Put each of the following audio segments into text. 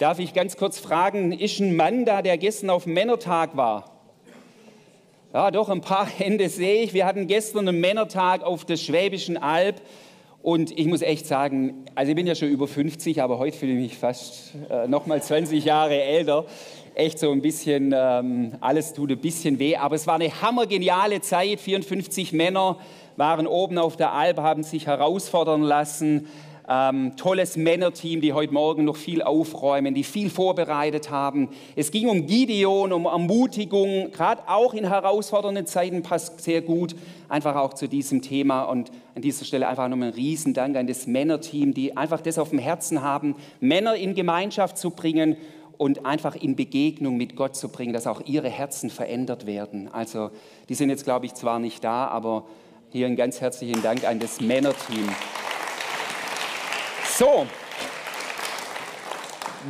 Darf ich ganz kurz fragen, ist ein Mann da, der gestern auf dem Männertag war? Ja, doch, ein paar Hände sehe ich. Wir hatten gestern einen Männertag auf der Schwäbischen Alb. Und ich muss echt sagen, also ich bin ja schon über 50, aber heute fühle ich mich fast äh, noch mal 20 Jahre älter. Echt so ein bisschen, ähm, alles tut ein bisschen weh. Aber es war eine hammergeniale Zeit. 54 Männer waren oben auf der Alb, haben sich herausfordern lassen ähm, tolles Männerteam, die heute Morgen noch viel aufräumen, die viel vorbereitet haben. Es ging um Gideon, um Ermutigung, gerade auch in herausfordernden Zeiten passt sehr gut einfach auch zu diesem Thema. Und an dieser Stelle einfach nochmal einen Riesendank an das Männerteam, die einfach das auf dem Herzen haben, Männer in Gemeinschaft zu bringen und einfach in Begegnung mit Gott zu bringen, dass auch ihre Herzen verändert werden. Also die sind jetzt, glaube ich, zwar nicht da, aber hier einen ganz herzlichen Dank an das Männerteam. So,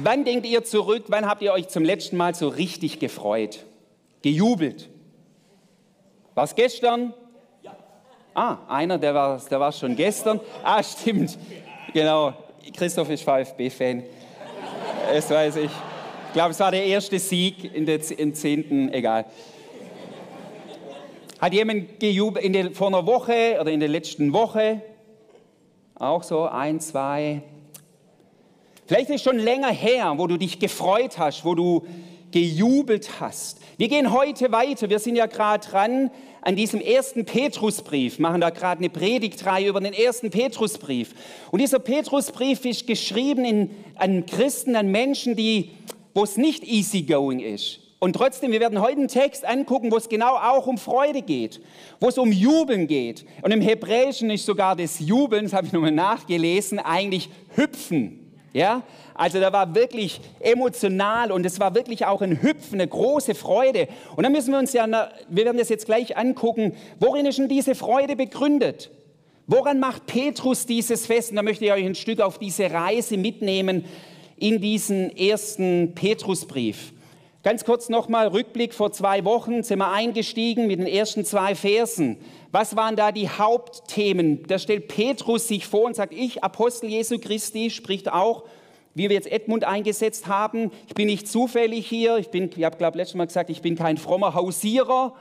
wann denkt ihr zurück, wann habt ihr euch zum letzten Mal so richtig gefreut? Gejubelt? War es gestern? Ja. Ah, einer, der war, der war schon gestern. Ah, stimmt. Genau. Christoph ist VfB-Fan. Das weiß ich. Ich glaube, es war der erste Sieg in der im zehnten, egal. Hat jemand gejubelt in der, vor einer Woche oder in der letzten Woche? Auch so ein, zwei. Vielleicht ist schon länger her, wo du dich gefreut hast, wo du gejubelt hast. Wir gehen heute weiter. Wir sind ja gerade dran an diesem ersten Petrusbrief, machen da gerade eine Predigtreihe über den ersten Petrusbrief. Und dieser Petrusbrief ist geschrieben in, an Christen, an Menschen, die, wo es nicht easygoing ist. Und trotzdem, wir werden heute einen Text angucken, wo es genau auch um Freude geht, wo es um Jubeln geht. Und im Hebräischen ist sogar das Jubeln, das habe ich nochmal nachgelesen, eigentlich Hüpfen. Ja? Also da war wirklich emotional und es war wirklich auch ein Hüpfen, eine große Freude. Und dann müssen wir uns ja, wir werden das jetzt gleich angucken, worin ist denn diese Freude begründet? Woran macht Petrus dieses fest? Und da möchte ich euch ein Stück auf diese Reise mitnehmen in diesen ersten Petrusbrief. Ganz kurz nochmal Rückblick vor zwei Wochen sind wir eingestiegen mit den ersten zwei Versen. Was waren da die Hauptthemen? Da stellt Petrus sich vor und sagt, ich, Apostel Jesu Christi, spricht auch, wie wir jetzt Edmund eingesetzt haben. Ich bin nicht zufällig hier. Ich bin, ich habe glaube letztes Mal gesagt, ich bin kein frommer Hausierer,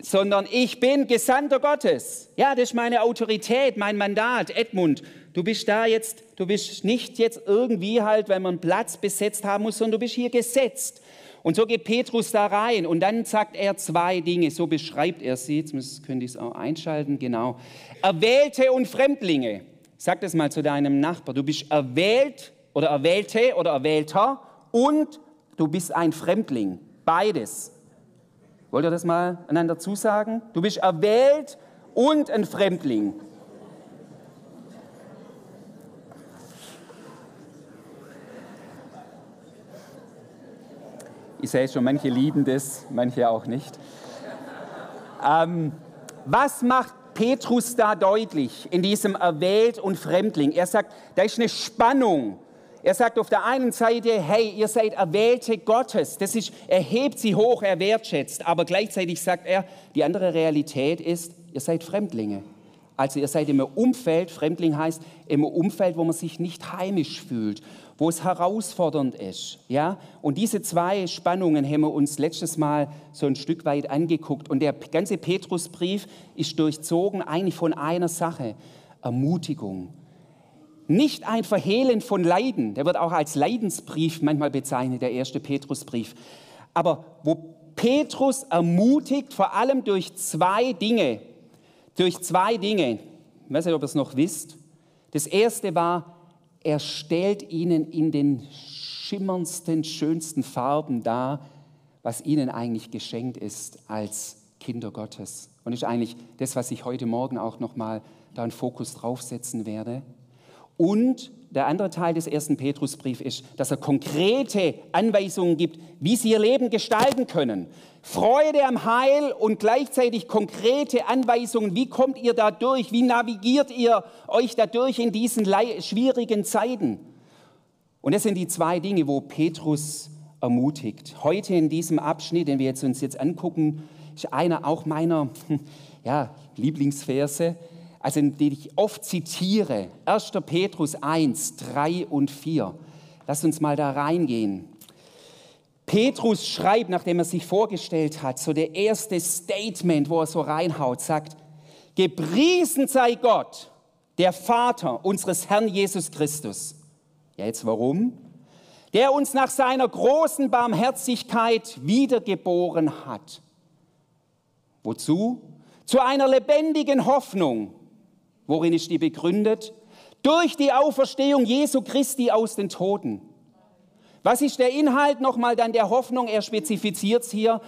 sondern ich bin Gesandter Gottes. Ja, das ist meine Autorität, mein Mandat. Edmund, du bist da jetzt, du bist nicht jetzt irgendwie halt, weil man Platz besetzt haben muss, sondern du bist hier gesetzt. Und so geht Petrus da rein und dann sagt er zwei Dinge, so beschreibt er sie. Jetzt könnte ich es auch einschalten, genau. Erwählte und Fremdlinge. Sag das mal zu deinem Nachbar. Du bist erwählt oder Erwählte oder Erwählter und du bist ein Fremdling. Beides. Wollt ihr das mal einander zusagen? Du bist erwählt und ein Fremdling. Ich sehe schon, manche lieben das, manche auch nicht. Ähm, was macht Petrus da deutlich in diesem Erwählt und Fremdling? Er sagt, da ist eine Spannung. Er sagt auf der einen Seite, hey, ihr seid Erwählte Gottes. Das ist, er hebt sie hoch, er wertschätzt. Aber gleichzeitig sagt er, die andere Realität ist, ihr seid Fremdlinge. Also ihr seid im Umfeld, Fremdling heißt im Umfeld, wo man sich nicht heimisch fühlt, wo es herausfordernd ist. Ja? Und diese zwei Spannungen haben wir uns letztes Mal so ein Stück weit angeguckt. Und der ganze Petrusbrief ist durchzogen eigentlich von einer Sache, Ermutigung. Nicht ein Verhehlen von Leiden, der wird auch als Leidensbrief manchmal bezeichnet, der erste Petrusbrief. Aber wo Petrus ermutigt, vor allem durch zwei Dinge, durch zwei Dinge, ich weiß nicht, ob ihr es noch wisst. Das erste war, er stellt ihnen in den schimmerndsten, schönsten Farben dar, was ihnen eigentlich geschenkt ist als Kinder Gottes. Und ist eigentlich das, was ich heute Morgen auch nochmal da einen Fokus draufsetzen werde. Und der andere Teil des ersten Petrusbriefs ist, dass er konkrete Anweisungen gibt, wie sie ihr Leben gestalten können. Freude am Heil und gleichzeitig konkrete Anweisungen, wie kommt ihr da durch, wie navigiert ihr euch da durch in diesen schwierigen Zeiten. Und das sind die zwei Dinge, wo Petrus ermutigt. Heute in diesem Abschnitt, den wir jetzt uns jetzt angucken, ist einer auch meiner ja, Lieblingsverse also die ich oft zitiere, 1. Petrus 1, 3 und 4. Lass uns mal da reingehen. Petrus schreibt, nachdem er sich vorgestellt hat, so der erste Statement, wo er so reinhaut, sagt, gepriesen sei Gott, der Vater unseres Herrn Jesus Christus. Ja, jetzt warum? Der uns nach seiner großen Barmherzigkeit wiedergeboren hat. Wozu? Zu einer lebendigen Hoffnung. Worin ist die begründet? Durch die Auferstehung Jesu Christi aus den Toden was ist der Inhalt nochmal dann der Hoffnung? Er spezifiziert es hier.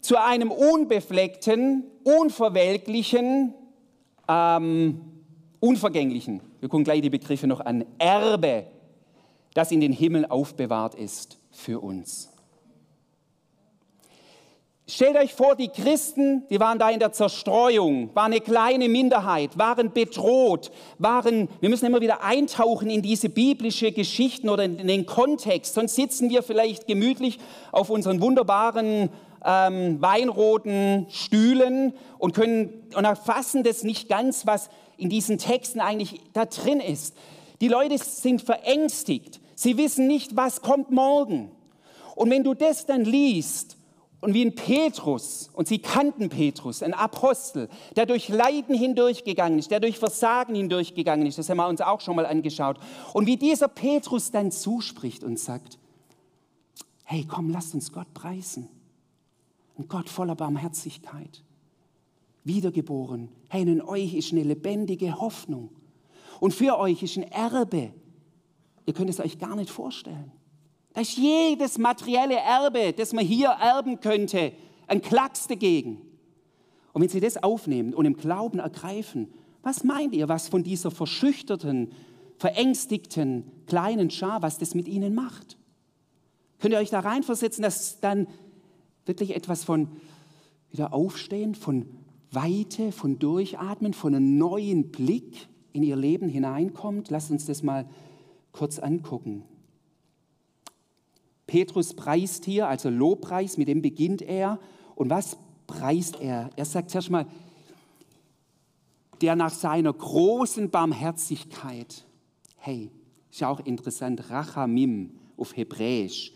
Zu einem unbefleckten, unverwelklichen, ähm, unvergänglichen, wir gucken gleich die Begriffe noch an, Erbe, das in den Himmel aufbewahrt ist für uns. Stellt euch vor, die Christen, die waren da in der Zerstreuung, waren eine kleine Minderheit, waren bedroht, waren, wir müssen immer wieder eintauchen in diese biblische Geschichten oder in den Kontext, sonst sitzen wir vielleicht gemütlich auf unseren wunderbaren ähm, weinroten Stühlen und können und erfassen das nicht ganz, was in diesen Texten eigentlich da drin ist. Die Leute sind verängstigt, sie wissen nicht, was kommt morgen. Und wenn du das dann liest, und wie ein Petrus, und sie kannten Petrus, ein Apostel, der durch Leiden hindurchgegangen ist, der durch Versagen hindurchgegangen ist, das haben wir uns auch schon mal angeschaut. Und wie dieser Petrus dann zuspricht und sagt, hey, komm, lasst uns Gott preisen. Ein Gott voller Barmherzigkeit. Wiedergeboren. Hey, in euch ist eine lebendige Hoffnung. Und für euch ist ein Erbe. Ihr könnt es euch gar nicht vorstellen. Da ist jedes materielle Erbe, das man hier erben könnte, ein Klacks dagegen. Und wenn Sie das aufnehmen und im Glauben ergreifen, was meint ihr, was von dieser verschüchterten, verängstigten kleinen Schar, was das mit Ihnen macht? Könnt ihr euch da reinversetzen, dass dann wirklich etwas von wieder aufstehen, von Weite, von Durchatmen, von einem neuen Blick in Ihr Leben hineinkommt? Lasst uns das mal kurz angucken. Petrus preist hier, also Lobpreis, mit dem beginnt er. Und was preist er? Er sagt zuerst mal, der nach seiner großen Barmherzigkeit, hey, ist ja auch interessant, Rachamim auf Hebräisch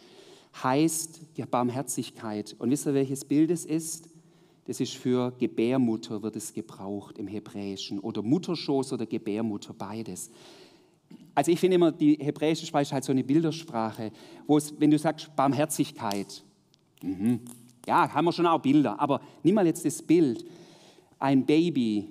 heißt der Barmherzigkeit. Und wisst ihr, welches Bild es ist? Das ist für Gebärmutter, wird es gebraucht im Hebräischen. Oder Mutterschoß oder Gebärmutter, beides also ich finde immer, die hebräische Sprache ist halt so eine Bildersprache, wo es, wenn du sagst Barmherzigkeit, mhm. ja, haben wir schon auch Bilder, aber nimm mal jetzt das Bild, ein Baby,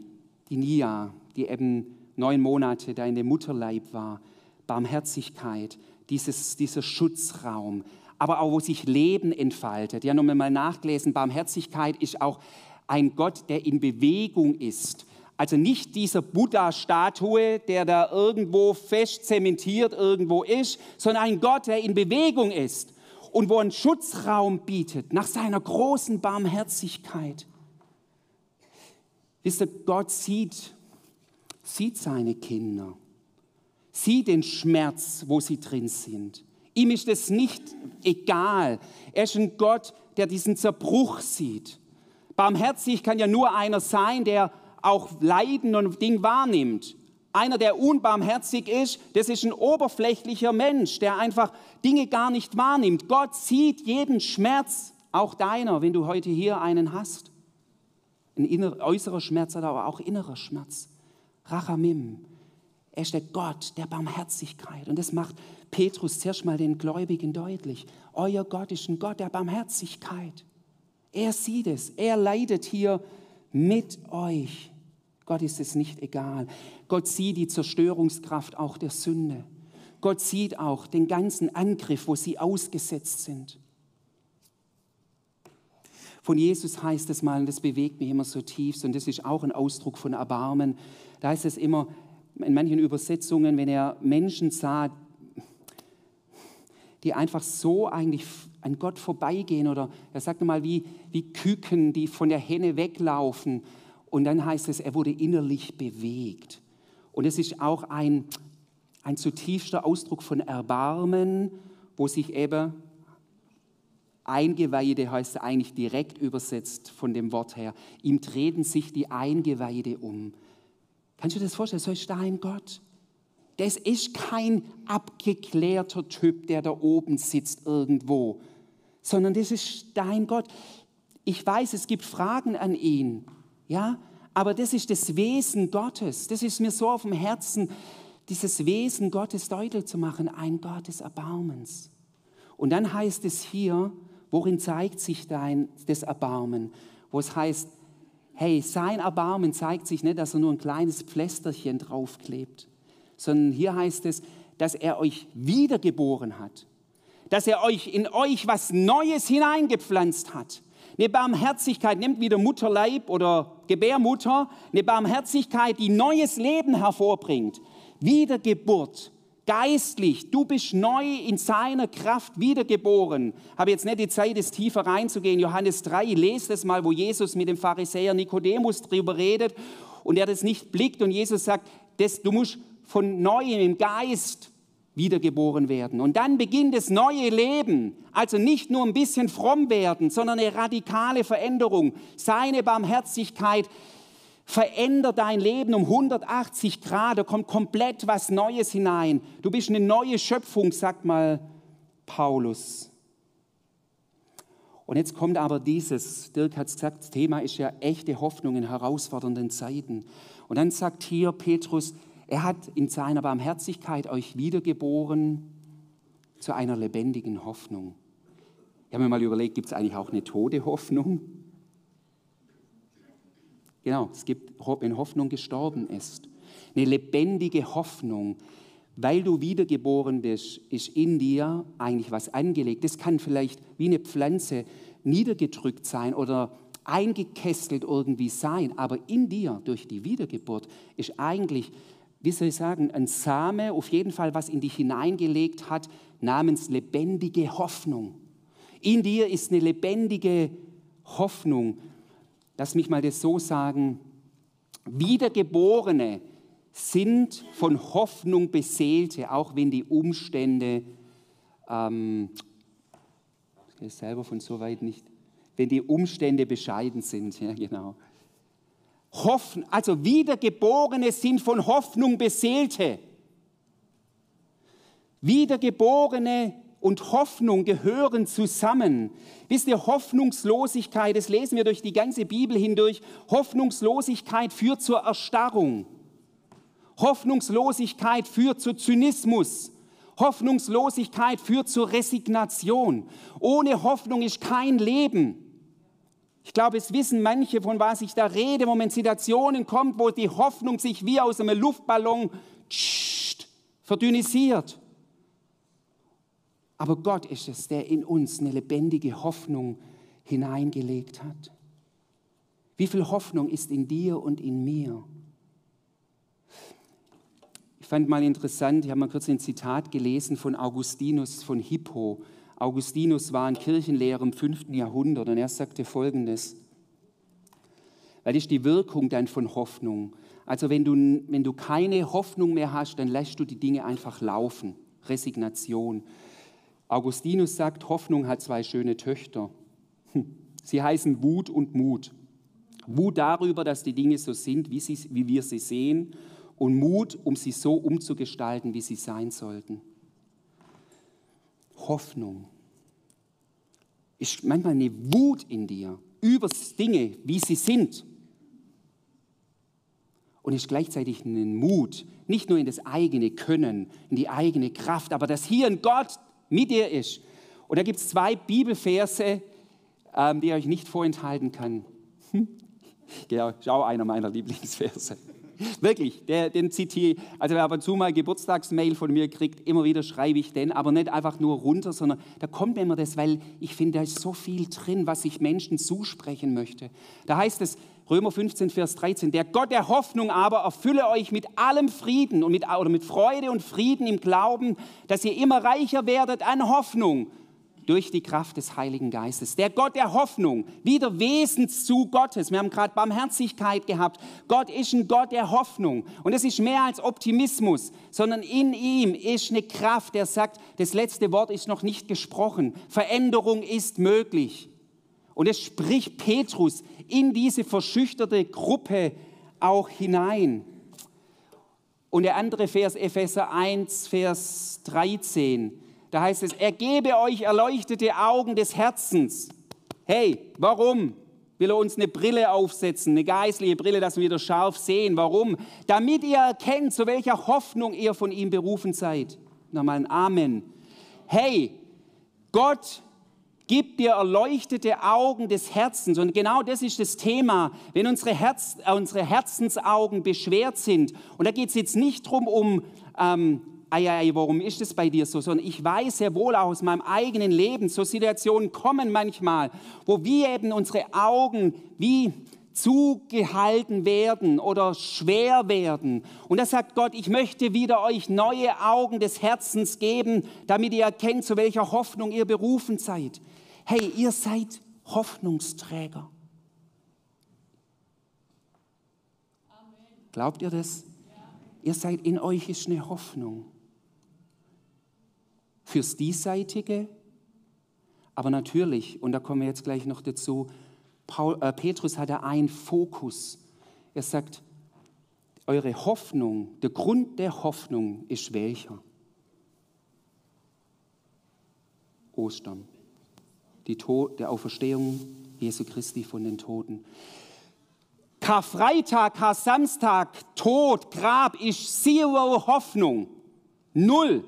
die Nia, die eben neun Monate da in dem Mutterleib war, Barmherzigkeit, dieses, dieser Schutzraum, aber auch wo sich Leben entfaltet. Ja, nochmal nachgelesen, Barmherzigkeit ist auch ein Gott, der in Bewegung ist also nicht dieser Buddha-Statue, der da irgendwo fest zementiert irgendwo ist, sondern ein Gott, der in Bewegung ist und wo einen Schutzraum bietet nach seiner großen Barmherzigkeit. Wisst ihr, Gott sieht, sieht seine Kinder, sieht den Schmerz, wo sie drin sind. Ihm ist es nicht egal. Er ist ein Gott, der diesen Zerbruch sieht. Barmherzig kann ja nur einer sein, der auch Leiden und Ding wahrnimmt. Einer, der unbarmherzig ist, das ist ein oberflächlicher Mensch, der einfach Dinge gar nicht wahrnimmt. Gott sieht jeden Schmerz, auch deiner, wenn du heute hier einen hast. Ein inner, äußerer Schmerz, aber auch innerer Schmerz. Rachamim. Er ist der Gott der Barmherzigkeit. Und das macht Petrus zuerst mal den Gläubigen deutlich. Euer Gott ist ein Gott der Barmherzigkeit. Er sieht es. Er leidet hier mit euch. Gott ist es nicht egal. Gott sieht die Zerstörungskraft auch der Sünde. Gott sieht auch den ganzen Angriff, wo sie ausgesetzt sind. Von Jesus heißt es mal, und das bewegt mich immer so tief, und das ist auch ein Ausdruck von Erbarmen. Da heißt es immer in manchen Übersetzungen, wenn er Menschen sah, die einfach so eigentlich an Gott vorbeigehen oder er sagt mal wie, wie Küken, die von der Henne weglaufen und dann heißt es, er wurde innerlich bewegt. Und es ist auch ein, ein zutiefster Ausdruck von Erbarmen, wo sich eben Eingeweide heißt eigentlich direkt übersetzt von dem Wort her. Ihm treten sich die Eingeweide um. Kannst du dir das vorstellen? So ist da ein Gott, das ist kein abgeklärter Typ, der da oben sitzt irgendwo, sondern das ist dein Gott. Ich weiß, es gibt Fragen an ihn, ja, aber das ist das Wesen Gottes. Das ist mir so auf dem Herzen, dieses Wesen Gottes deutlich zu machen, ein Gott des Erbarmens. Und dann heißt es hier, worin zeigt sich dein, das Erbarmen? Wo es heißt, hey, sein Erbarmen zeigt sich nicht, dass er nur ein kleines Pflästerchen draufklebt, sondern hier heißt es, dass er euch wiedergeboren hat, dass er euch in euch was Neues hineingepflanzt hat. Eine Barmherzigkeit, nimmt wieder Mutterleib oder Gebärmutter, eine Barmherzigkeit, die neues Leben hervorbringt. Wiedergeburt, geistlich, du bist neu in seiner Kraft wiedergeboren. Habe jetzt nicht die Zeit, es tiefer reinzugehen. Johannes 3, lest es mal, wo Jesus mit dem Pharisäer Nikodemus drüber redet und er das nicht blickt und Jesus sagt, das, du musst von neuem im Geist wiedergeboren werden. Und dann beginnt das neue Leben. Also nicht nur ein bisschen fromm werden, sondern eine radikale Veränderung. Seine Barmherzigkeit verändert dein Leben um 180 Grad. Da kommt komplett was Neues hinein. Du bist eine neue Schöpfung, sagt mal Paulus. Und jetzt kommt aber dieses, Dirk hat es gesagt, das Thema ist ja echte Hoffnung in herausfordernden Zeiten. Und dann sagt hier Petrus, er hat in seiner Barmherzigkeit euch wiedergeboren zu einer lebendigen Hoffnung. Ich habe mir mal überlegt, gibt es eigentlich auch eine tote Hoffnung? Genau, es gibt, wenn Hoffnung gestorben ist. Eine lebendige Hoffnung. Weil du wiedergeboren bist, ist in dir eigentlich was angelegt. Das kann vielleicht wie eine Pflanze niedergedrückt sein oder eingekesselt irgendwie sein, aber in dir durch die Wiedergeburt ist eigentlich wie soll ich sagen, ein Same, auf jeden Fall was in dich hineingelegt hat, namens lebendige Hoffnung. In dir ist eine lebendige Hoffnung. Lass mich mal das so sagen. Wiedergeborene sind von Hoffnung beseelte, auch wenn die Umstände, ähm, ich selber von so weit nicht, wenn die Umstände bescheiden sind, ja genau. Hoffen, also Wiedergeborene sind von Hoffnung beseelte. Wiedergeborene und Hoffnung gehören zusammen. Wisst ihr, Hoffnungslosigkeit, das lesen wir durch die ganze Bibel hindurch, Hoffnungslosigkeit führt zur Erstarrung. Hoffnungslosigkeit führt zu Zynismus. Hoffnungslosigkeit führt zur Resignation. Ohne Hoffnung ist kein Leben. Ich glaube, es wissen manche, von was ich da rede, wo man in Situationen kommt, wo die Hoffnung sich wie aus einem Luftballon tsch, verdünnisiert. Aber Gott ist es, der in uns eine lebendige Hoffnung hineingelegt hat. Wie viel Hoffnung ist in dir und in mir? Ich fand mal interessant, ich habe mal kurz ein Zitat gelesen von Augustinus von Hippo. Augustinus war ein Kirchenlehrer im 5. Jahrhundert und er sagte Folgendes. Weil ist die Wirkung dann von Hoffnung. Also wenn du, wenn du keine Hoffnung mehr hast, dann lässt du die Dinge einfach laufen. Resignation. Augustinus sagt, Hoffnung hat zwei schöne Töchter. Sie heißen Wut und Mut. Wut darüber, dass die Dinge so sind, wie, sie, wie wir sie sehen, und Mut, um sie so umzugestalten, wie sie sein sollten. Hoffnung ist manchmal eine Wut in dir über Dinge, wie sie sind. Und ist gleichzeitig ein Mut, nicht nur in das eigene Können, in die eigene Kraft, aber dass hier ein Gott mit dir ist. Und da gibt es zwei Bibelverse, ähm, die ich euch nicht vorenthalten kann. Ja, schau einer meiner Lieblingsverse. Wirklich, der, den zitiere ich. Also wer ab und zu mal Geburtstagsmail von mir kriegt, immer wieder schreibe ich den, aber nicht einfach nur runter, sondern da kommt immer das, weil ich finde, da ist so viel drin, was ich Menschen zusprechen möchte. Da heißt es, Römer 15, Vers 13, der Gott der Hoffnung aber erfülle euch mit allem Frieden und mit, oder mit Freude und Frieden im Glauben, dass ihr immer reicher werdet an Hoffnung durch die Kraft des Heiligen Geistes. Der Gott der Hoffnung, wieder Wesenszug Gottes. Wir haben gerade Barmherzigkeit gehabt. Gott ist ein Gott der Hoffnung. Und es ist mehr als Optimismus, sondern in ihm ist eine Kraft, der sagt, das letzte Wort ist noch nicht gesprochen. Veränderung ist möglich. Und es spricht Petrus in diese verschüchterte Gruppe auch hinein. Und der andere Vers, Epheser 1, Vers 13, da heißt es, er gebe euch erleuchtete Augen des Herzens. Hey, warum? Will er uns eine Brille aufsetzen, eine geistliche Brille, dass wir wieder scharf sehen. Warum? Damit ihr erkennt, zu welcher Hoffnung ihr von ihm berufen seid. Nochmal ein Amen. Hey, Gott gibt dir erleuchtete Augen des Herzens. Und genau das ist das Thema, wenn unsere, Herz, äh, unsere Herzensaugen beschwert sind. Und da geht es jetzt nicht darum, um, ähm, ei, ei, warum ist es bei dir so, sondern ich weiß sehr wohl aus meinem eigenen Leben, so Situationen kommen manchmal, wo wir eben unsere Augen wie zugehalten werden oder schwer werden. Und da sagt Gott, ich möchte wieder euch neue Augen des Herzens geben, damit ihr erkennt, zu welcher Hoffnung ihr berufen seid. Hey, ihr seid Hoffnungsträger. Glaubt ihr das? Ihr seid in euch ist eine Hoffnung. Fürs Diesseitige, aber natürlich, und da kommen wir jetzt gleich noch dazu, Paul, äh, Petrus hat da einen Fokus. Er sagt, eure Hoffnung, der Grund der Hoffnung ist welcher? Ostern die Tod, der Auferstehung Jesu Christi von den Toten. Karfreitag, Kar-Samstag, Tod, Grab ist Zero Hoffnung. Null.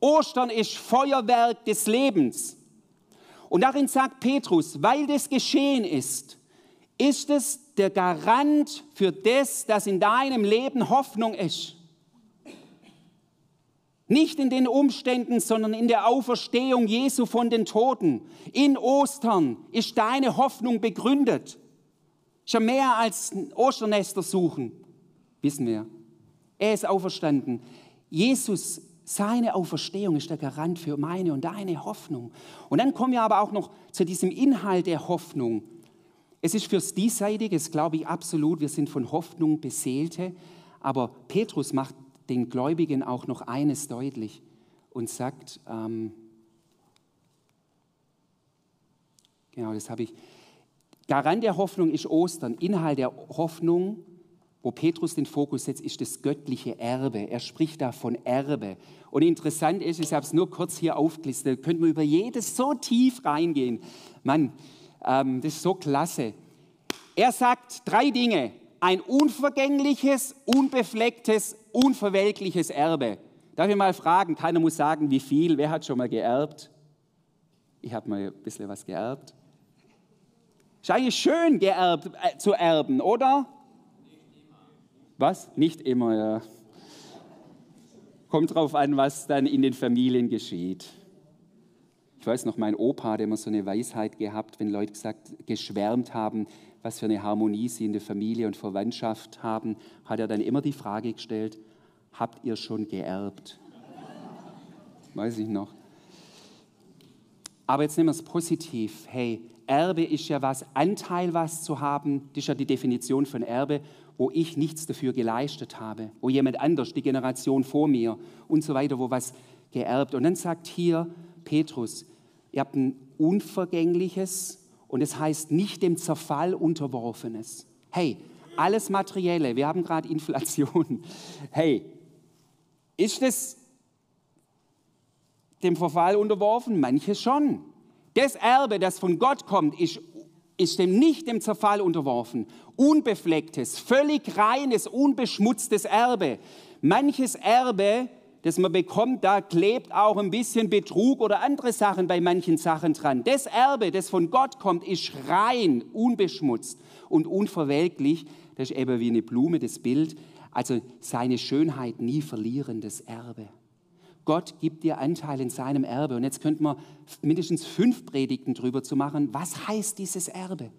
Ostern ist Feuerwerk des Lebens. Und darin sagt Petrus, weil das geschehen ist, ist es der Garant für das, dass in deinem Leben Hoffnung ist. Nicht in den Umständen, sondern in der Auferstehung Jesu von den Toten. In Ostern ist deine Hoffnung begründet. Ja mehr als Osternester suchen, wissen wir. Er ist auferstanden. Jesus, seine Auferstehung ist der Garant für meine und deine Hoffnung. Und dann kommen wir aber auch noch zu diesem Inhalt der Hoffnung. Es ist fürs Diesseitige, das glaube ich absolut, wir sind von Hoffnung beseelte, aber Petrus macht den Gläubigen auch noch eines deutlich und sagt, ähm, genau das habe ich, Garant der Hoffnung ist Ostern, Inhalt der Hoffnung, wo Petrus den Fokus setzt, ist das göttliche Erbe. Er spricht da von Erbe. Und interessant ist, ich habe es nur kurz hier aufgelistet, könnte man über jedes so tief reingehen. Mann, ähm, das ist so klasse. Er sagt drei Dinge. Ein unvergängliches, unbeflecktes unverwelkliches Erbe. Darf ich mal fragen, keiner muss sagen, wie viel, wer hat schon mal geerbt? Ich habe mal ein bisschen was geerbt. Ist eigentlich schön, geerbt, äh, zu erben, oder? Was? Nicht immer, ja. Kommt drauf an, was dann in den Familien geschieht. Ich weiß noch, mein Opa hat immer so eine Weisheit gehabt, wenn Leute gesagt, geschwärmt haben, was für eine Harmonie sie in der Familie und Verwandtschaft haben, hat er dann immer die Frage gestellt, habt ihr schon geerbt? Weiß ich noch. Aber jetzt nehmen wir es positiv. Hey, Erbe ist ja was, Anteil was zu haben, das ist ja die Definition von Erbe, wo ich nichts dafür geleistet habe, wo jemand anders, die Generation vor mir und so weiter, wo was geerbt. Und dann sagt hier Petrus, ihr habt ein unvergängliches und es heißt nicht dem Zerfall unterworfenes. Hey, alles Materielle, wir haben gerade Inflation. Hey, ist es dem Verfall unterworfen? Manche schon. Das Erbe, das von Gott kommt, ist, ist dem nicht dem Zerfall unterworfen. Unbeflecktes, völlig reines, unbeschmutztes Erbe. Manches Erbe, das man bekommt, da klebt auch ein bisschen Betrug oder andere Sachen bei manchen Sachen dran. Das Erbe, das von Gott kommt, ist rein, unbeschmutzt und unverwelklich. Das ist eben wie eine Blume, das Bild. Also seine Schönheit nie verlierendes Erbe. Gott gibt dir Anteil in seinem Erbe. Und jetzt könnten wir mindestens fünf Predigten drüber zu machen. Was heißt dieses Erbe?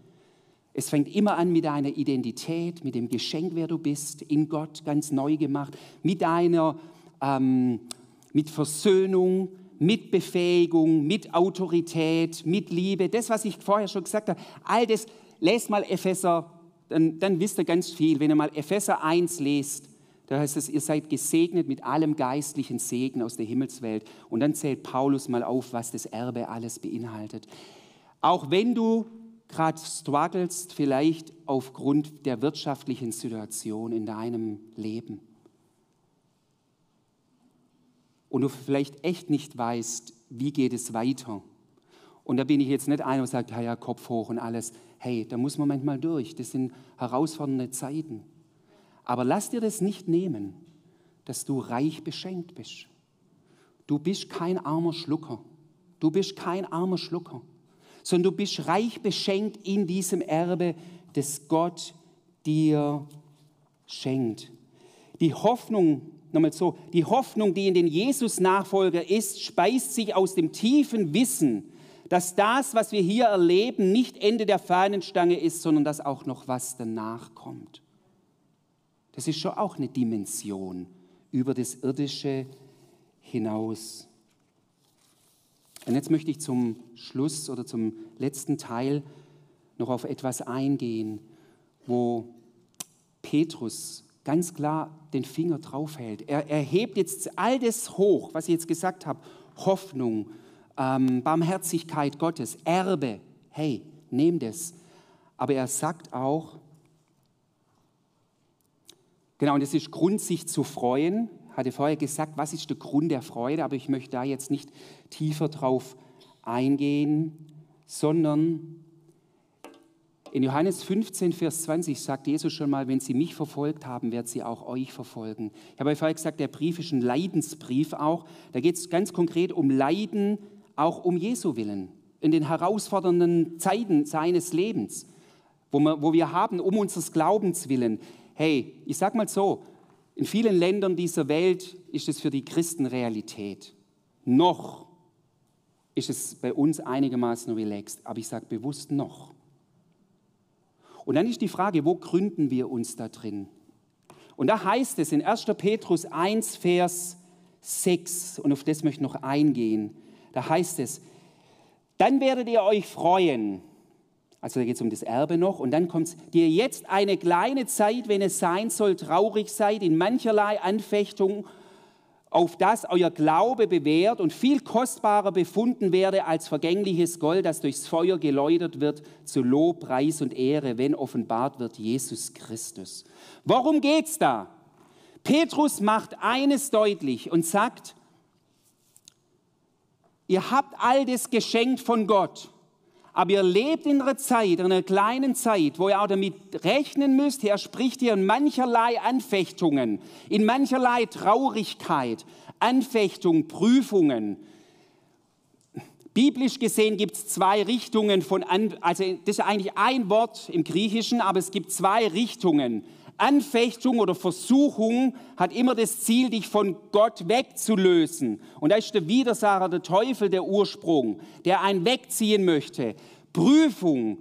Es fängt immer an mit deiner Identität, mit dem Geschenk, wer du bist, in Gott ganz neu gemacht, mit deiner, ähm, mit Versöhnung, mit Befähigung, mit Autorität, mit Liebe. Das, was ich vorher schon gesagt habe, all das, lest mal Epheser dann, dann wisst ihr ganz viel. Wenn ihr mal Epheser 1 lest, da heißt es, ihr seid gesegnet mit allem geistlichen Segen aus der Himmelswelt. Und dann zählt Paulus mal auf, was das Erbe alles beinhaltet. Auch wenn du gerade strugglest, vielleicht aufgrund der wirtschaftlichen Situation in deinem Leben. und du vielleicht echt nicht weißt, wie geht es weiter. Und da bin ich jetzt nicht einer, der sagt, ja, Kopf hoch und alles. Hey, da muss man manchmal durch. Das sind herausfordernde Zeiten. Aber lass dir das nicht nehmen, dass du reich beschenkt bist. Du bist kein armer Schlucker. Du bist kein armer Schlucker, sondern du bist reich beschenkt in diesem Erbe, das Gott dir schenkt. Die Hoffnung, nochmal so, die Hoffnung, die in den Jesus-Nachfolger ist, speist sich aus dem tiefen Wissen, dass das, was wir hier erleben, nicht Ende der Fahnenstange ist, sondern dass auch noch was danach kommt. Das ist schon auch eine Dimension über das Irdische hinaus. Und jetzt möchte ich zum Schluss oder zum letzten Teil noch auf etwas eingehen, wo Petrus ganz klar den Finger draufhält. Er, er hebt jetzt all das hoch, was ich jetzt gesagt habe, Hoffnung, ähm, Barmherzigkeit Gottes, Erbe. Hey, nehm das. Aber er sagt auch, genau, und es ist Grund, sich zu freuen. Hatte vorher gesagt, was ist der Grund der Freude, aber ich möchte da jetzt nicht tiefer drauf eingehen, sondern in Johannes 15, Vers 20 sagt Jesus schon mal, wenn sie mich verfolgt haben, wird sie auch euch verfolgen. Ich habe vorher gesagt, der Brief ist ein Leidensbrief auch. Da geht es ganz konkret um Leiden auch um Jesu willen, in den herausfordernden Zeiten seines Lebens, wo wir haben, um unseres Glaubens willen. Hey, ich sag mal so, in vielen Ländern dieser Welt ist es für die Christen Realität. Noch ist es bei uns einigermaßen relaxed, aber ich sage bewusst noch. Und dann ist die Frage, wo gründen wir uns da drin? Und da heißt es in 1. Petrus 1, Vers 6, und auf das möchte ich noch eingehen, da heißt es, dann werdet ihr euch freuen. Also da geht es um das Erbe noch. Und dann kommt ihr jetzt eine kleine Zeit, wenn es sein soll, traurig seid in mancherlei Anfechtung, auf das euer Glaube bewährt und viel kostbarer befunden werde als vergängliches Gold, das durchs Feuer geläutert wird, zu Lob, Preis und Ehre, wenn offenbart wird Jesus Christus. Worum geht's da? Petrus macht eines deutlich und sagt, Ihr habt all das geschenkt von Gott. Aber ihr lebt in einer Zeit, in einer kleinen Zeit, wo ihr auch damit rechnen müsst, er spricht hier in mancherlei Anfechtungen, in mancherlei Traurigkeit, Anfechtung, Prüfungen. Biblisch gesehen gibt es zwei Richtungen von, also das ist eigentlich ein Wort im Griechischen, aber es gibt zwei Richtungen. Anfechtung oder Versuchung hat immer das Ziel, dich von Gott wegzulösen. Und da ist der Widersacher, der Teufel, der Ursprung, der einen wegziehen möchte. Prüfung,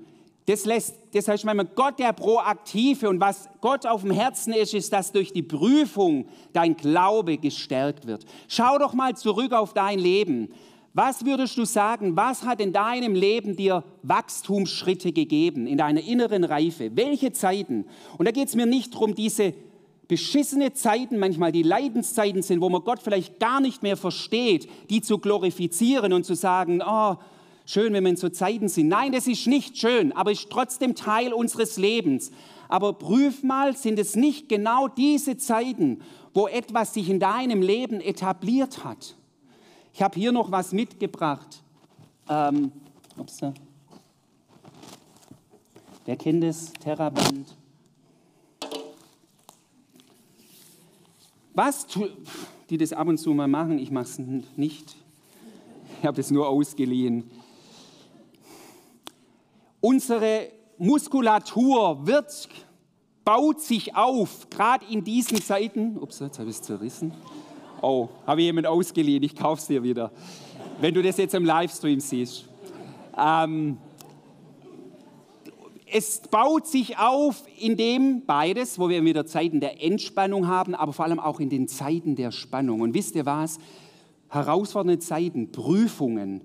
das, lässt, das heißt manchmal Gott der Proaktive. Und was Gott auf dem Herzen ist, ist, dass durch die Prüfung dein Glaube gestärkt wird. Schau doch mal zurück auf dein Leben. Was würdest du sagen, was hat in deinem Leben dir Wachstumsschritte gegeben, in deiner inneren Reife? Welche Zeiten? Und da geht es mir nicht darum, diese beschissene Zeiten, manchmal die Leidenszeiten sind, wo man Gott vielleicht gar nicht mehr versteht, die zu glorifizieren und zu sagen, oh, schön, wenn wir in so Zeiten sind. Nein, das ist nicht schön, aber ist trotzdem Teil unseres Lebens. Aber prüf mal, sind es nicht genau diese Zeiten, wo etwas sich in deinem Leben etabliert hat? Ich habe hier noch was mitgebracht. Ähm, ups, wer kennt das? Terraband. Was, die das ab und zu mal machen, ich mache es nicht. Ich habe es nur ausgeliehen. Unsere Muskulatur wird, baut sich auf, gerade in diesen Zeiten. Ups, jetzt habe ich es zerrissen. Oh, habe ich jemand ausgeliehen, ich kaufe es dir wieder. Wenn du das jetzt im Livestream siehst. Ähm, es baut sich auf in dem beides, wo wir wieder Zeiten der Entspannung haben, aber vor allem auch in den Zeiten der Spannung. Und wisst ihr was? Herausfordernde Zeiten, Prüfungen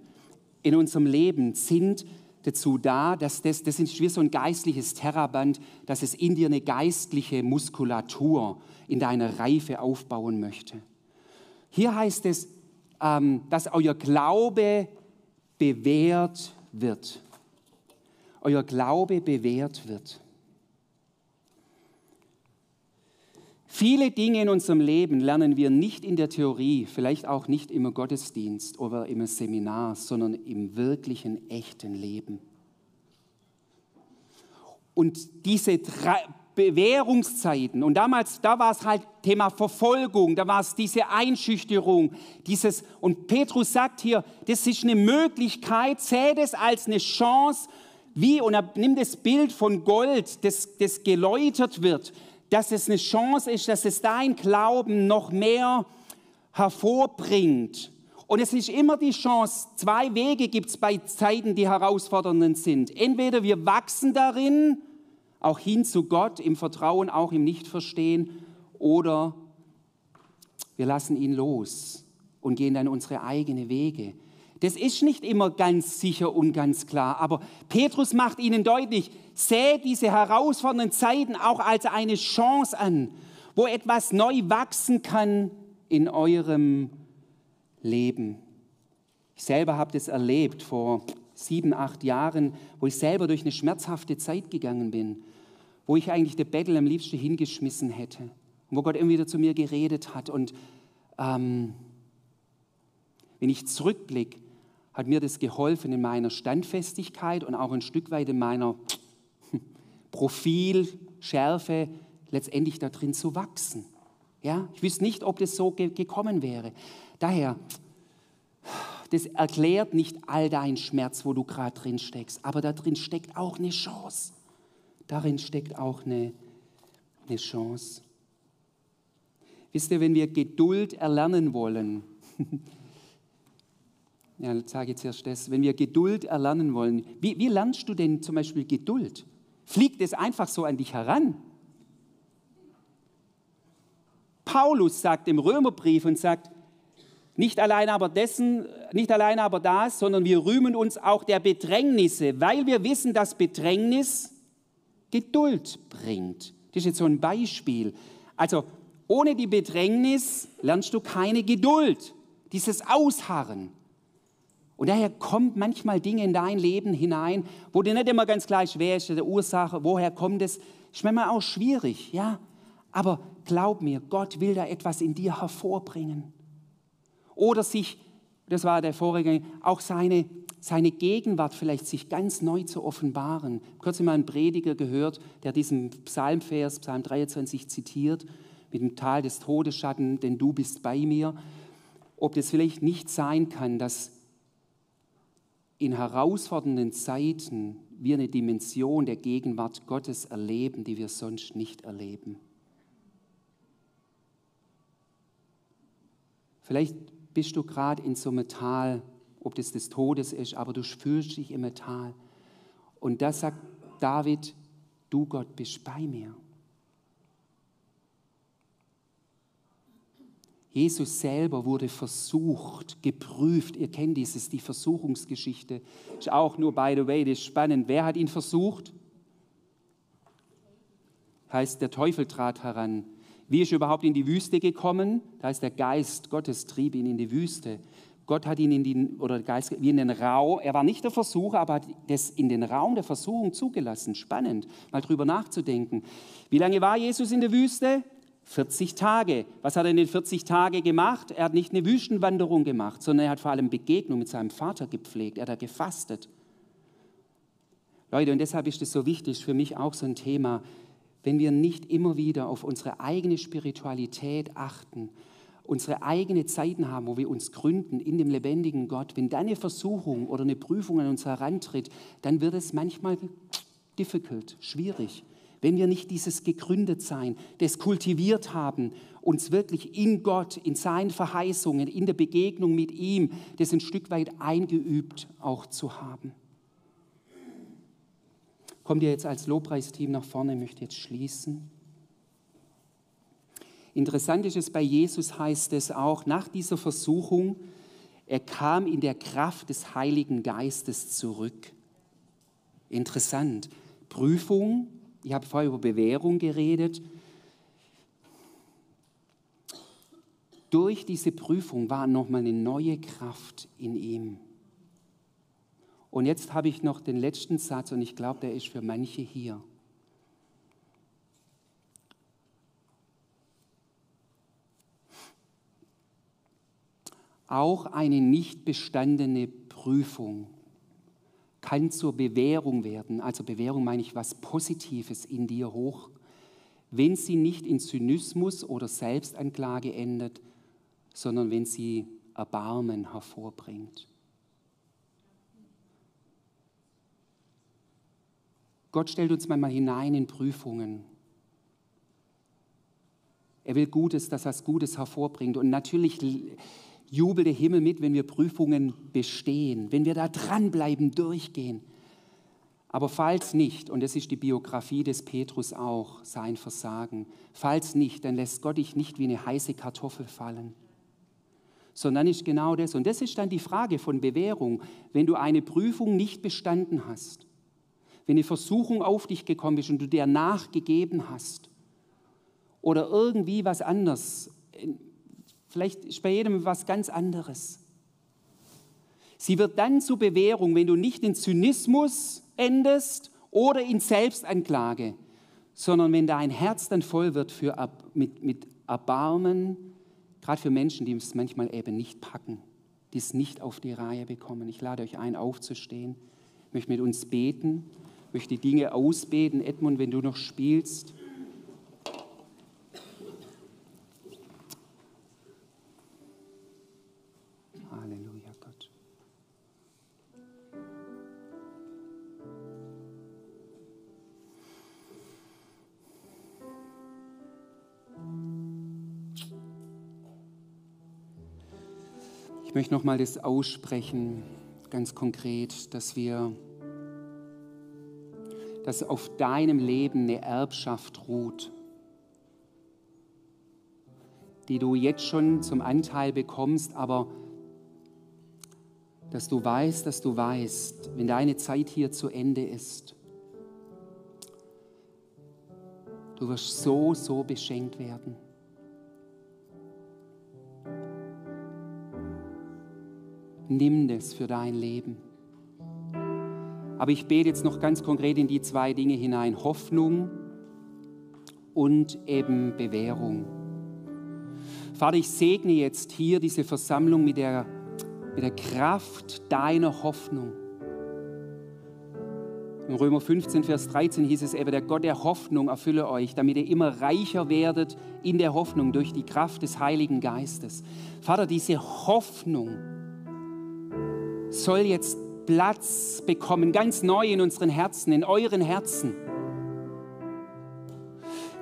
in unserem Leben sind dazu da, dass das, das ist wie so ein geistliches Terraband, dass es in dir eine geistliche Muskulatur in deiner Reife aufbauen möchte. Hier heißt es, ähm, dass euer Glaube bewährt wird. Euer Glaube bewährt wird. Viele Dinge in unserem Leben lernen wir nicht in der Theorie, vielleicht auch nicht im Gottesdienst oder im Seminar, sondern im wirklichen, echten Leben. Und diese Bewährungszeiten, und damals, da war es halt Thema Verfolgung, da war es diese Einschüchterung, dieses, und Petrus sagt hier, das ist eine Möglichkeit, seht es als eine Chance, wie, und er nimmt das Bild von Gold, das, das geläutert wird, dass es eine Chance ist, dass es dein Glauben noch mehr hervorbringt. Und es ist immer die Chance, zwei Wege gibt es bei Zeiten, die herausfordernd sind. Entweder wir wachsen darin, auch hin zu Gott, im Vertrauen, auch im Nichtverstehen, oder wir lassen ihn los und gehen dann unsere eigenen Wege. Das ist nicht immer ganz sicher und ganz klar, aber Petrus macht ihnen deutlich, seht diese herausfordernden Zeiten auch als eine Chance an, wo etwas neu wachsen kann in eurem Leben. Ich selber habe das erlebt vor sieben, acht Jahren, wo ich selber durch eine schmerzhafte Zeit gegangen bin, wo ich eigentlich der Bettel am liebsten hingeschmissen hätte, wo Gott immer wieder zu mir geredet hat. Und ähm, wenn ich zurückblicke, hat mir das geholfen in meiner Standfestigkeit und auch ein Stück weit in meiner Profilschärfe letztendlich da drin zu wachsen. Ja, ich wüsste nicht, ob das so ge gekommen wäre. Daher, das erklärt nicht all dein Schmerz, wo du gerade drin steckst, aber da drin steckt auch eine Chance. Darin steckt auch eine, eine Chance. Wisst ihr, wenn wir Geduld erlernen wollen, Ja, ich sage jetzt erst das. Wenn wir Geduld erlernen wollen, wie, wie lernst du denn zum Beispiel Geduld? Fliegt es einfach so an dich heran? Paulus sagt im Römerbrief und sagt, nicht allein aber dessen, nicht allein aber das, sondern wir rühmen uns auch der Bedrängnisse, weil wir wissen, dass Bedrängnis Geduld bringt. Das ist jetzt so ein Beispiel. Also ohne die Bedrängnis lernst du keine Geduld, dieses Ausharren. Und daher kommt manchmal Dinge in dein Leben hinein, wo dir nicht immer ganz ist, wer ist die Ursache, woher kommt es. Ist manchmal auch schwierig, ja. Aber glaub mir, Gott will da etwas in dir hervorbringen. Oder sich, das war der vorige, auch seine, seine Gegenwart vielleicht sich ganz neu zu offenbaren. Kürzlich mal einen Prediger gehört, der diesen Psalmvers, Psalm 23 zitiert, mit dem Tal des Todesschatten, denn du bist bei mir. Ob das vielleicht nicht sein kann, dass in herausfordernden Zeiten wir eine Dimension der Gegenwart Gottes erleben, die wir sonst nicht erleben. Vielleicht bist du gerade in so einem Tal, ob das des Todes ist, aber du fühlst dich im Tal. Und da sagt David, du Gott bist bei mir. Jesus selber wurde versucht, geprüft. Ihr kennt dieses, die Versuchungsgeschichte. Ist auch nur, by the way, das ist spannend. Wer hat ihn versucht? Heißt, der Teufel trat heran. Wie ist er überhaupt in die Wüste gekommen? Da ist der Geist Gottes trieb ihn in die Wüste. Gott hat ihn in den, oder der Geist, wie in den Raum, er war nicht der Versucher, aber hat das in den Raum der Versuchung zugelassen. Spannend, mal drüber nachzudenken. Wie lange war Jesus in der Wüste? 40 Tage. Was hat er in den 40 Tagen gemacht? Er hat nicht eine Wüstenwanderung gemacht, sondern er hat vor allem Begegnung mit seinem Vater gepflegt. Er hat gefastet. Leute, und deshalb ist es so wichtig, für mich auch so ein Thema, wenn wir nicht immer wieder auf unsere eigene Spiritualität achten, unsere eigene Zeiten haben, wo wir uns gründen in dem lebendigen Gott, wenn da eine Versuchung oder eine Prüfung an uns herantritt, dann wird es manchmal difficult, schwierig wenn wir nicht dieses gegründet sein, das kultiviert haben, uns wirklich in Gott, in seinen Verheißungen, in der Begegnung mit ihm, das ein Stück weit eingeübt auch zu haben. Kommt ihr jetzt als Lobpreisteam nach vorne, ich möchte jetzt schließen. Interessant ist es bei Jesus heißt es auch, nach dieser Versuchung, er kam in der Kraft des Heiligen Geistes zurück. Interessant. Prüfung, ich habe vorher über Bewährung geredet. Durch diese Prüfung war nochmal eine neue Kraft in ihm. Und jetzt habe ich noch den letzten Satz und ich glaube, der ist für manche hier. Auch eine nicht bestandene Prüfung kann zur Bewährung werden. Also Bewährung meine ich was Positives in dir hoch, wenn sie nicht in Zynismus oder Selbstanklage endet, sondern wenn sie Erbarmen hervorbringt. Gott stellt uns manchmal hinein in Prüfungen. Er will Gutes, dass er es Gutes hervorbringt. Und natürlich jubelt der Himmel mit, wenn wir Prüfungen bestehen, wenn wir da dranbleiben, durchgehen. Aber falls nicht, und das ist die Biografie des Petrus auch, sein Versagen, falls nicht, dann lässt Gott dich nicht wie eine heiße Kartoffel fallen, sondern ist genau das. Und das ist dann die Frage von Bewährung. Wenn du eine Prüfung nicht bestanden hast, wenn eine Versuchung auf dich gekommen ist und du der nachgegeben hast oder irgendwie was anderes, Vielleicht ist bei jedem was ganz anderes. Sie wird dann zur Bewährung, wenn du nicht in Zynismus endest oder in Selbstanklage, sondern wenn dein Herz dann voll wird für, mit, mit Erbarmen, gerade für Menschen, die es manchmal eben nicht packen, die es nicht auf die Reihe bekommen. Ich lade euch ein, aufzustehen. Ich möchte mit uns beten, möchte die Dinge ausbeten. Edmund, wenn du noch spielst. Nochmal das aussprechen, ganz konkret, dass wir, dass auf deinem Leben eine Erbschaft ruht, die du jetzt schon zum Anteil bekommst, aber dass du weißt, dass du weißt, wenn deine Zeit hier zu Ende ist, du wirst so, so beschenkt werden. Nimm das für dein Leben. Aber ich bete jetzt noch ganz konkret in die zwei Dinge hinein, Hoffnung und eben Bewährung. Vater, ich segne jetzt hier diese Versammlung mit der, mit der Kraft deiner Hoffnung. In Römer 15, Vers 13 hieß es eben, der Gott der Hoffnung erfülle euch, damit ihr immer reicher werdet in der Hoffnung durch die Kraft des Heiligen Geistes. Vater, diese Hoffnung, soll jetzt Platz bekommen, ganz neu in unseren Herzen, in euren Herzen.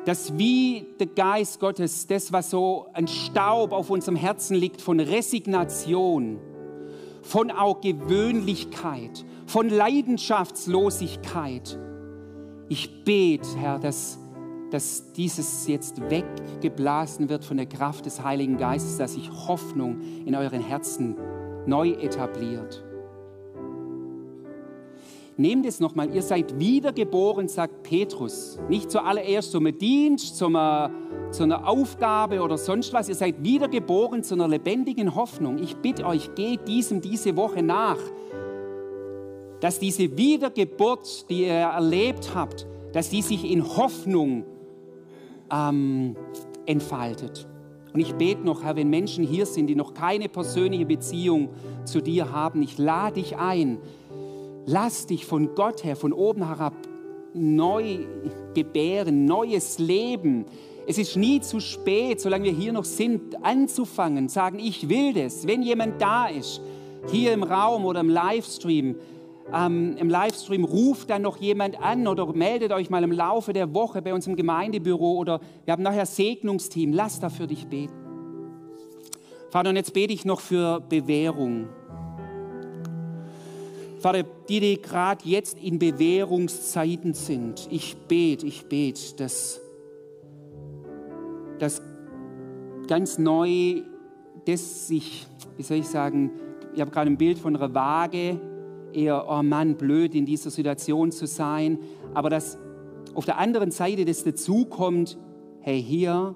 Dass wie der Geist Gottes, das, was so ein Staub auf unserem Herzen liegt, von Resignation, von auch Gewöhnlichkeit, von Leidenschaftslosigkeit, ich bete, Herr, dass, dass dieses jetzt weggeblasen wird von der Kraft des Heiligen Geistes, dass sich Hoffnung in euren Herzen neu etabliert. Nehmt es nochmal, ihr seid wiedergeboren, sagt Petrus. Nicht zuallererst zum Dienst, zum, zu einer Aufgabe oder sonst was. Ihr seid wiedergeboren zu einer lebendigen Hoffnung. Ich bitte euch, geht diesem diese Woche nach, dass diese Wiedergeburt, die ihr erlebt habt, dass die sich in Hoffnung ähm, entfaltet. Und ich bete noch, Herr, wenn Menschen hier sind, die noch keine persönliche Beziehung zu dir haben, ich lade dich ein, lass dich von Gott her, von oben herab, neu gebären, neues Leben. Es ist nie zu spät, solange wir hier noch sind, anzufangen, sagen, ich will das. Wenn jemand da ist, hier im Raum oder im Livestream, ähm, im Livestream ruft dann noch jemand an oder meldet euch mal im Laufe der Woche bei uns im Gemeindebüro oder wir haben nachher Segnungsteam. Lass da für dich beten. Vater, und jetzt bete ich noch für Bewährung. Vater, die, die gerade jetzt in Bewährungszeiten sind, ich bete, ich bete, dass, dass ganz neu das sich, wie soll ich sagen, ich habe gerade ein Bild von einer Waage, eher, oh Mann, blöd in dieser Situation zu sein, aber dass auf der anderen Seite das dazukommt, hey, hier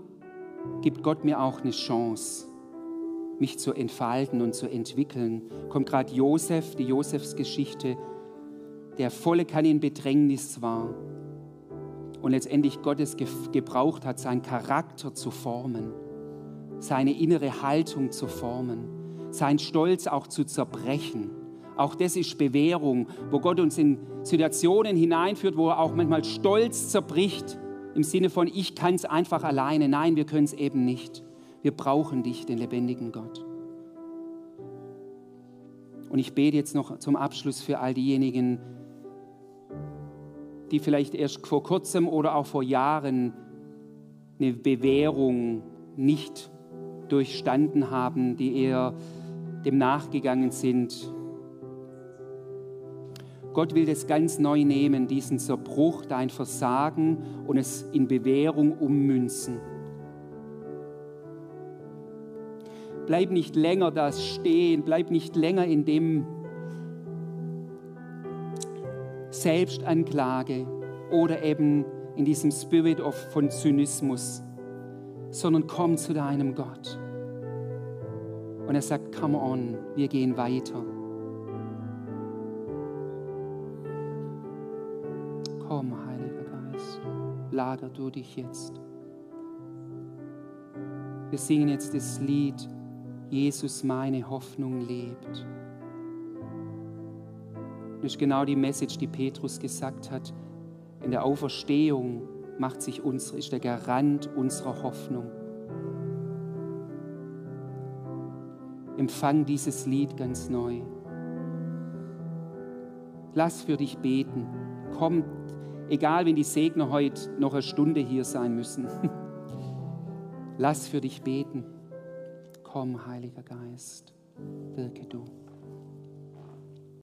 gibt Gott mir auch eine Chance, mich zu entfalten und zu entwickeln. Kommt gerade Josef, die Josefsgeschichte, der volle Kanne in Bedrängnis war und letztendlich Gottes gebraucht hat, seinen Charakter zu formen, seine innere Haltung zu formen sein Stolz auch zu zerbrechen. Auch das ist Bewährung, wo Gott uns in Situationen hineinführt, wo er auch manchmal Stolz zerbricht, im Sinne von, ich kann es einfach alleine. Nein, wir können es eben nicht. Wir brauchen dich, den lebendigen Gott. Und ich bete jetzt noch zum Abschluss für all diejenigen, die vielleicht erst vor kurzem oder auch vor Jahren eine Bewährung nicht durchstanden haben, die eher dem nachgegangen sind. Gott will das ganz neu nehmen, diesen Zerbruch, dein Versagen und es in Bewährung ummünzen. Bleib nicht länger da stehen, bleib nicht länger in dem Selbstanklage oder eben in diesem Spirit of, von Zynismus, sondern komm zu deinem Gott. Und er sagt, come on, wir gehen weiter. Komm, Heiliger Geist, lager du dich jetzt. Wir singen jetzt das Lied, Jesus, meine Hoffnung lebt. Das ist genau die Message, die Petrus gesagt hat. In der Auferstehung macht sich unsere, ist der Garant unserer Hoffnung. Empfang dieses Lied ganz neu. Lass für dich beten. Komm, egal wenn die Segner heute noch eine Stunde hier sein müssen. Lass für dich beten. Komm, Heiliger Geist, wirke du.